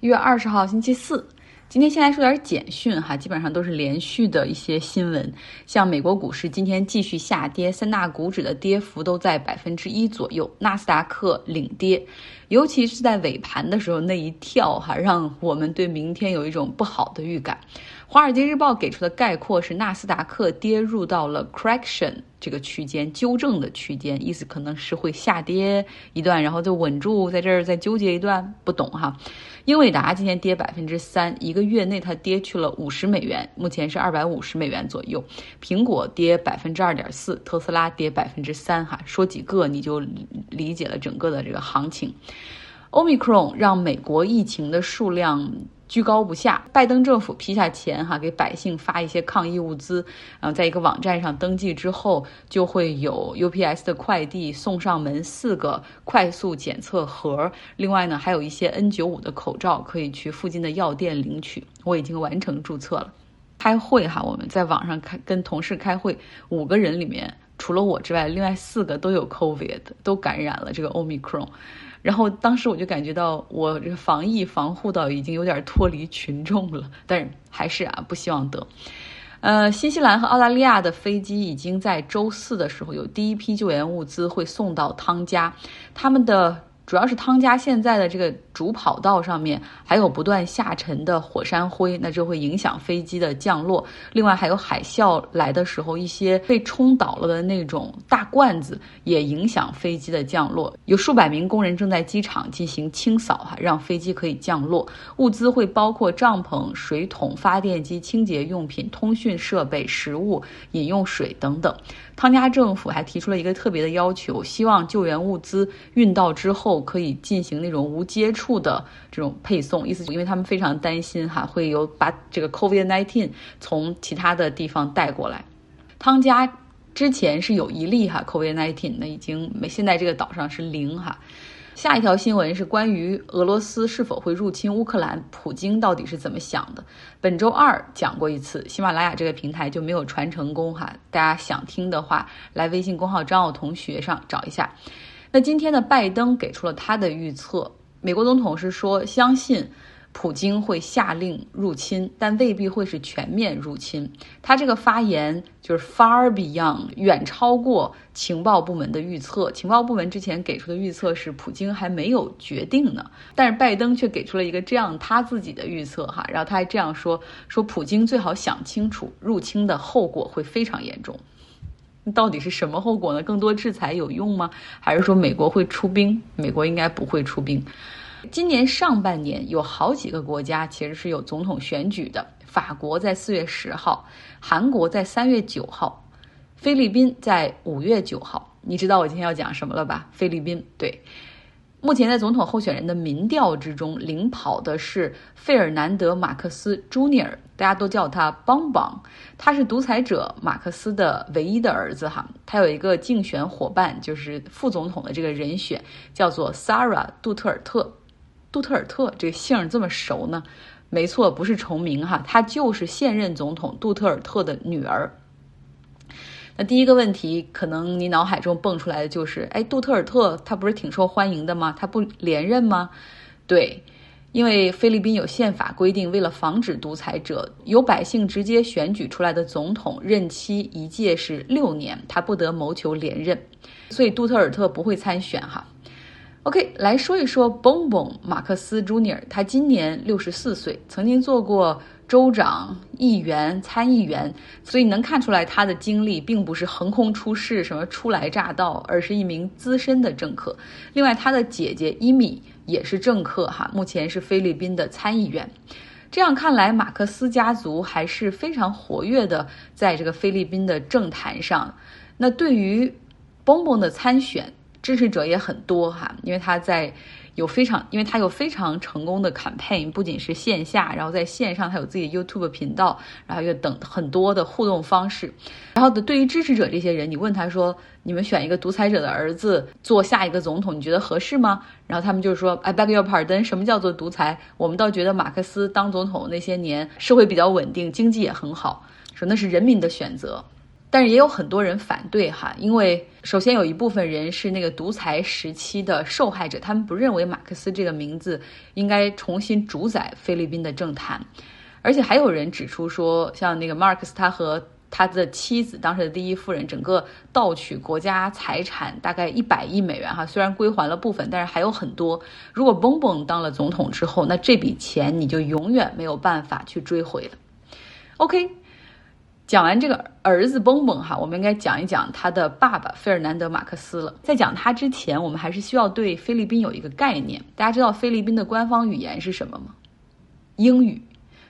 一月二十号星期四，今天先来说点简讯哈，基本上都是连续的一些新闻。像美国股市今天继续下跌，三大股指的跌幅都在百分之一左右，纳斯达克领跌，尤其是在尾盘的时候那一跳哈，让我们对明天有一种不好的预感。华尔街日报给出的概括是，纳斯达克跌入到了 correction 这个区间，纠正的区间，意思可能是会下跌一段，然后就稳住在这儿再纠结一段，不懂哈。英伟达今天跌百分之三，一个月内它跌去了五十美元，目前是二百五十美元左右。苹果跌百分之二点四，特斯拉跌百分之三，哈，说几个你就理解了整个的这个行情。欧米克戎让美国疫情的数量。居高不下，拜登政府批下钱哈，给百姓发一些抗疫物资，然后在一个网站上登记之后，就会有 UPS 的快递送上门四个快速检测盒。另外呢，还有一些 N95 的口罩，可以去附近的药店领取。我已经完成注册了。开会哈，我们在网上开跟同事开会，五个人里面除了我之外，另外四个都有 COVID，都感染了这个 Omicron。然后当时我就感觉到，我这个防疫防护到已经有点脱离群众了，但是还是啊，不希望得。呃，新西兰和澳大利亚的飞机已经在周四的时候有第一批救援物资会送到汤加，他们的。主要是汤加现在的这个主跑道上面还有不断下沉的火山灰，那就会影响飞机的降落。另外还有海啸来的时候，一些被冲倒了的那种大罐子也影响飞机的降落。有数百名工人正在机场进行清扫，哈，让飞机可以降落。物资会包括帐篷、水桶、发电机、清洁用品、通讯设备、食物、饮用水等等。汤加政府还提出了一个特别的要求，希望救援物资运到之后可以进行那种无接触的这种配送，意思因为他们非常担心哈会有把这个 COVID-19 从其他的地方带过来。汤加之前是有一例哈 COVID-19，那已经没现在这个岛上是零哈。下一条新闻是关于俄罗斯是否会入侵乌克兰，普京到底是怎么想的？本周二讲过一次，喜马拉雅这个平台就没有传成功哈。大家想听的话，来微信公号张奥同学上找一下。那今天的拜登给出了他的预测，美国总统是说相信。普京会下令入侵，但未必会是全面入侵。他这个发言就是 far beyond，远超过情报部门的预测。情报部门之前给出的预测是普京还没有决定呢，但是拜登却给出了一个这样他自己的预测哈。然后他还这样说：说普京最好想清楚，入侵的后果会非常严重。到底是什么后果呢？更多制裁有用吗？还是说美国会出兵？美国应该不会出兵。今年上半年有好几个国家其实是有总统选举的。法国在四月十号，韩国在三月九号，菲律宾在五月九号。你知道我今天要讲什么了吧？菲律宾对，目前在总统候选人的民调之中领跑的是费尔南德·马克思 Jr.，大家都叫他邦邦。他是独裁者马克思的唯一的儿子哈。他有一个竞选伙伴，就是副总统的这个人选叫做 Sara 杜特尔特。杜特尔特这个姓这么熟呢？没错，不是重名哈，她就是现任总统杜特尔特的女儿。那第一个问题，可能你脑海中蹦出来的就是：哎，杜特尔特他不是挺受欢迎的吗？他不连任吗？对，因为菲律宾有宪法规定，为了防止独裁者由百姓直接选举出来的总统任期一届是六年，他不得谋求连任，所以杜特尔特不会参选哈。OK，来说一说 Bonbon 马克思 Jr.，他今年六十四岁，曾经做过州长、议员、参议员，所以能看出来他的经历并不是横空出世，什么初来乍到，而是一名资深的政客。另外，他的姐姐伊米也是政客哈，目前是菲律宾的参议员。这样看来，马克思家族还是非常活跃的，在这个菲律宾的政坛上。那对于蹦蹦的参选，支持者也很多哈，因为他在有非常，因为他有非常成功的 campaign，不仅是线下，然后在线上他有自己 YouTube 频道，然后又等很多的互动方式。然后对于支持者这些人，你问他说，你们选一个独裁者的儿子做下一个总统，你觉得合适吗？然后他们就说，I beg your pardon，什么叫做独裁？我们倒觉得马克思当总统那些年，社会比较稳定，经济也很好，说那是人民的选择。但是也有很多人反对哈，因为首先有一部分人是那个独裁时期的受害者，他们不认为马克思这个名字应该重新主宰菲律宾的政坛，而且还有人指出说，像那个马克思他和他的妻子当时的第一夫人，整个盗取国家财产大概一百亿美元哈，虽然归还了部分，但是还有很多。如果蹦蹦当了总统之后，那这笔钱你就永远没有办法去追回了。OK。讲完这个儿子蹦蹦哈，我们应该讲一讲他的爸爸费尔南德马克思了。在讲他之前，我们还是需要对菲律宾有一个概念。大家知道菲律宾的官方语言是什么吗？英语。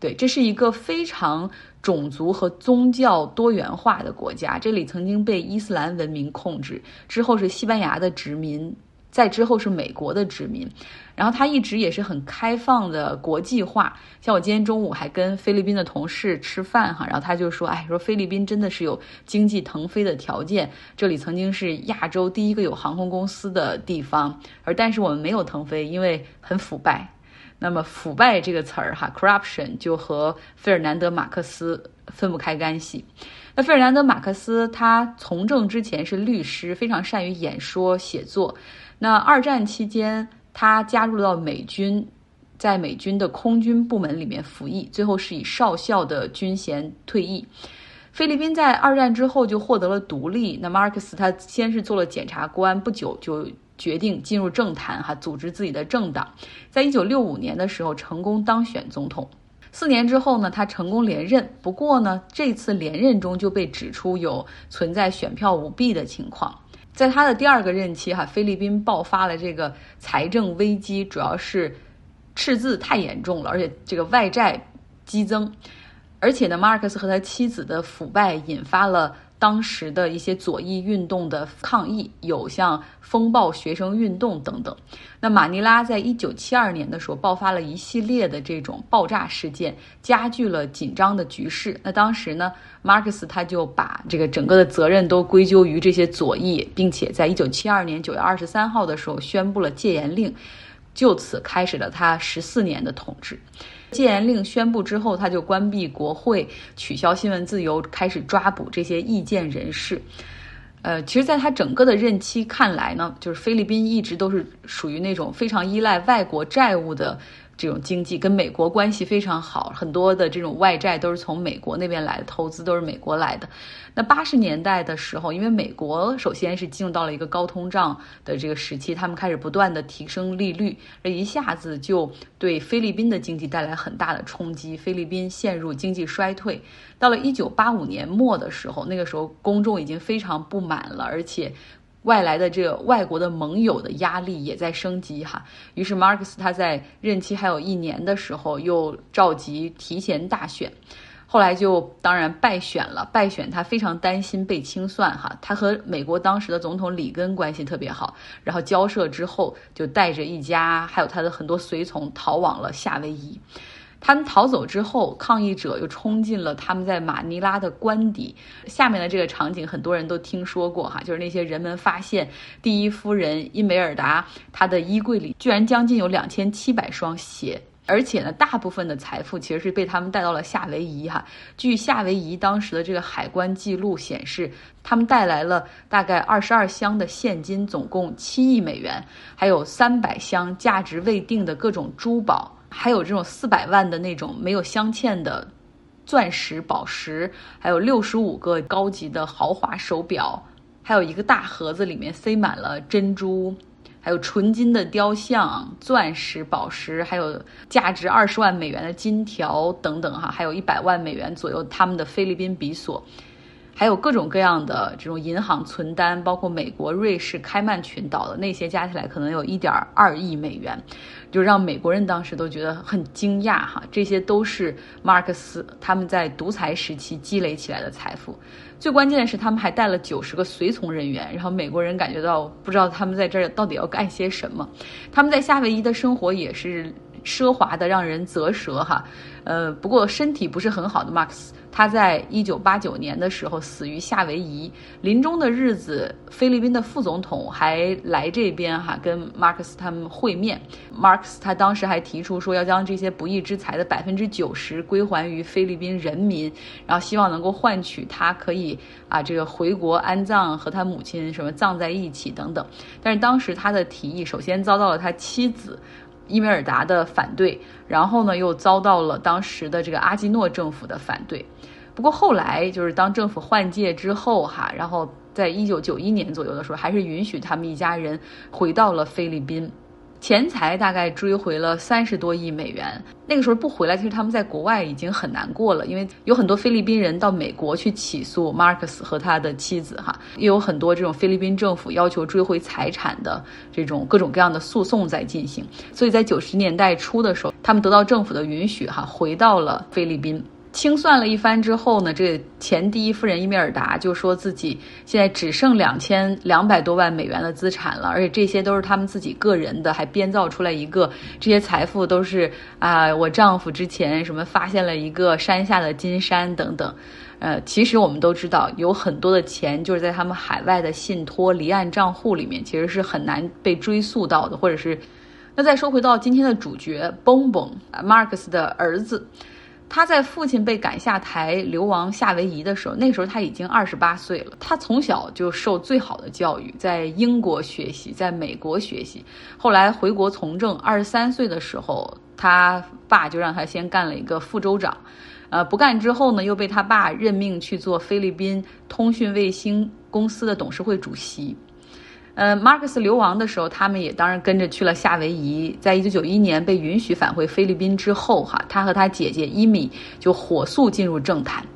对，这是一个非常种族和宗教多元化的国家。这里曾经被伊斯兰文明控制，之后是西班牙的殖民。在之后是美国的殖民，然后他一直也是很开放的国际化。像我今天中午还跟菲律宾的同事吃饭哈，然后他就说：“哎，说菲律宾真的是有经济腾飞的条件，这里曾经是亚洲第一个有航空公司的地方，而但是我们没有腾飞，因为很腐败。那么腐败这个词儿哈，corruption 就和费尔南德马克思分不开干系。那费尔南德马克思他从政之前是律师，非常善于演说写作。”那二战期间，他加入到美军，在美军的空军部门里面服役，最后是以少校的军衔退役。菲律宾在二战之后就获得了独立。那马尔克斯他先是做了检察官，不久就决定进入政坛，哈，组织自己的政党。在一九六五年的时候，成功当选总统。四年之后呢，他成功连任。不过呢，这次连任中就被指出有存在选票舞弊的情况。在他的第二个任期，哈，菲律宾爆发了这个财政危机，主要是赤字太严重了，而且这个外债激增，而且呢，马尔克斯和他妻子的腐败引发了。当时的一些左翼运动的抗议，有像风暴学生运动等等。那马尼拉在一九七二年的时候爆发了一系列的这种爆炸事件，加剧了紧张的局势。那当时呢，马克思他就把这个整个的责任都归咎于这些左翼，并且在一九七二年九月二十三号的时候宣布了戒严令，就此开始了他十四年的统治。戒严令宣布之后，他就关闭国会，取消新闻自由，开始抓捕这些意见人士。呃，其实，在他整个的任期看来呢，就是菲律宾一直都是属于那种非常依赖外国债务的。这种经济跟美国关系非常好，很多的这种外债都是从美国那边来的，投资都是美国来的。那八十年代的时候，因为美国首先是进入到了一个高通胀的这个时期，他们开始不断的提升利率，这一下子就对菲律宾的经济带来很大的冲击，菲律宾陷入经济衰退。到了一九八五年末的时候，那个时候公众已经非常不满了，而且。外来的这个外国的盟友的压力也在升级哈，于是马克思他在任期还有一年的时候又召集提前大选，后来就当然败选了。败选他非常担心被清算哈，他和美国当时的总统里根关系特别好，然后交涉之后就带着一家还有他的很多随从逃往了夏威夷。他们逃走之后，抗议者又冲进了他们在马尼拉的官邸。下面的这个场景，很多人都听说过哈，就是那些人们发现第一夫人伊梅尔达她的衣柜里居然将近有两千七百双鞋，而且呢，大部分的财富其实是被他们带到了夏威夷哈。据夏威夷当时的这个海关记录显示，他们带来了大概二十二箱的现金，总共七亿美元，还有三百箱价值未定的各种珠宝。还有这种四百万的那种没有镶嵌的钻石、宝石，还有六十五个高级的豪华手表，还有一个大盒子里面塞满了珍珠，还有纯金的雕像、钻石、宝石，还有价值二十万美元的金条等等哈，还有一百万美元左右他们的菲律宾比索。还有各种各样的这种银行存单，包括美国、瑞士、开曼群岛的那些加起来可能有一点二亿美元，就让美国人当时都觉得很惊讶哈。这些都是马尔克斯他们在独裁时期积累起来的财富。最关键的是，他们还带了九十个随从人员，然后美国人感觉到不知道他们在这儿到底要干些什么。他们在夏威夷的生活也是奢华的让人啧舌哈。呃，不过身体不是很好的马克思，他在一九八九年的时候死于夏威夷。临终的日子，菲律宾的副总统还来这边哈，跟马克思他们会面。马克思他当时还提出说，要将这些不义之财的百分之九十归还于菲律宾人民，然后希望能够换取他可以啊这个回国安葬和他母亲什么葬在一起等等。但是当时他的提议首先遭到了他妻子。伊梅尔达的反对，然后呢，又遭到了当时的这个阿基诺政府的反对。不过后来，就是当政府换届之后，哈，然后在一九九一年左右的时候，还是允许他们一家人回到了菲律宾。钱财大概追回了三十多亿美元。那个时候不回来，其实他们在国外已经很难过了，因为有很多菲律宾人到美国去起诉马克思和他的妻子，哈，也有很多这种菲律宾政府要求追回财产的这种各种各样的诉讼在进行。所以在九十年代初的时候，他们得到政府的允许，哈，回到了菲律宾。清算了一番之后呢，这前第一夫人伊米尔达就说自己现在只剩两千两百多万美元的资产了，而且这些都是他们自己个人的，还编造出来一个这些财富都是啊，我丈夫之前什么发现了一个山下的金山等等。呃，其实我们都知道，有很多的钱就是在他们海外的信托离岸账户里面，其实是很难被追溯到的，或者是那再说回到今天的主角蹦蹦啊，马克思的儿子。他在父亲被赶下台流亡夏威夷的时候，那时候他已经二十八岁了。他从小就受最好的教育，在英国学习，在美国学习。后来回国从政，二十三岁的时候，他爸就让他先干了一个副州长。呃，不干之后呢，又被他爸任命去做菲律宾通讯卫星公司的董事会主席。呃，马克思流亡的时候，他们也当然跟着去了夏威夷。在一九九一年被允许返回菲律宾之后，哈，他和他姐姐伊米就火速进入政坛。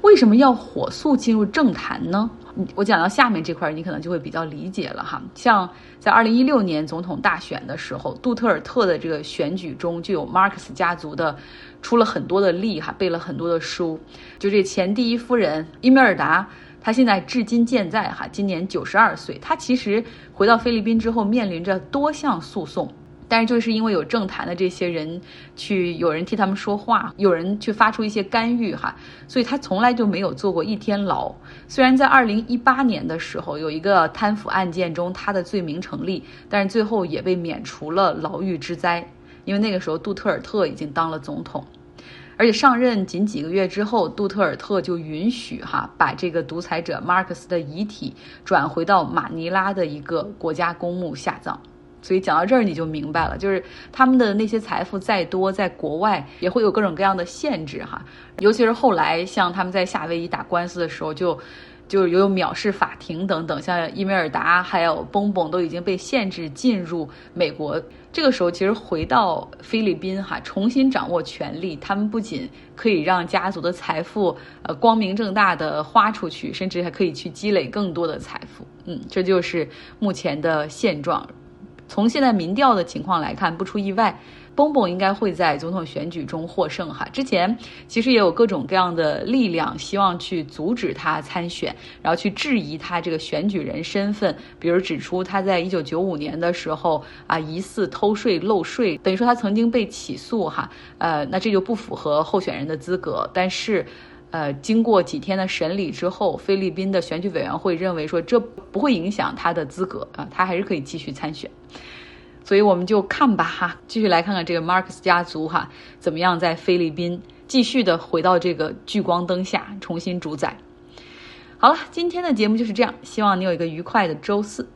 为什么要火速进入政坛呢？我讲到下面这块，你可能就会比较理解了哈。像在二零一六年总统大选的时候，杜特尔特的这个选举中，就有马克思家族的出了很多的力哈，背了很多的书。就这前第一夫人伊梅尔达。他现在至今健在，哈，今年九十二岁。他其实回到菲律宾之后，面临着多项诉讼，但是就是因为有政坛的这些人去，有人替他们说话，有人去发出一些干预，哈，所以他从来就没有坐过一天牢。虽然在二零一八年的时候有一个贪腐案件中他的罪名成立，但是最后也被免除了牢狱之灾，因为那个时候杜特尔特已经当了总统。而且上任仅几个月之后，杜特尔特就允许哈把这个独裁者马克思的遗体转回到马尼拉的一个国家公墓下葬。所以讲到这儿你就明白了，就是他们的那些财富再多，在国外也会有各种各样的限制哈。尤其是后来像他们在夏威夷打官司的时候，就。就是有藐视法庭等等，像伊梅尔达还有蹦蹦都已经被限制进入美国。这个时候，其实回到菲律宾哈，重新掌握权力，他们不仅可以让家族的财富呃光明正大的花出去，甚至还可以去积累更多的财富。嗯，这就是目前的现状。从现在民调的情况来看，不出意外。蹦蹦应该会在总统选举中获胜哈。之前其实也有各种各样的力量希望去阻止他参选，然后去质疑他这个选举人身份，比如指出他在一九九五年的时候啊疑似偷税漏税，等于说他曾经被起诉哈。呃，那这就不符合候选人的资格。但是，呃，经过几天的审理之后，菲律宾的选举委员会认为说这不会影响他的资格啊，他还是可以继续参选。所以我们就看吧哈，继续来看看这个马克思家族哈怎么样在菲律宾继续的回到这个聚光灯下重新主宰。好了，今天的节目就是这样，希望你有一个愉快的周四。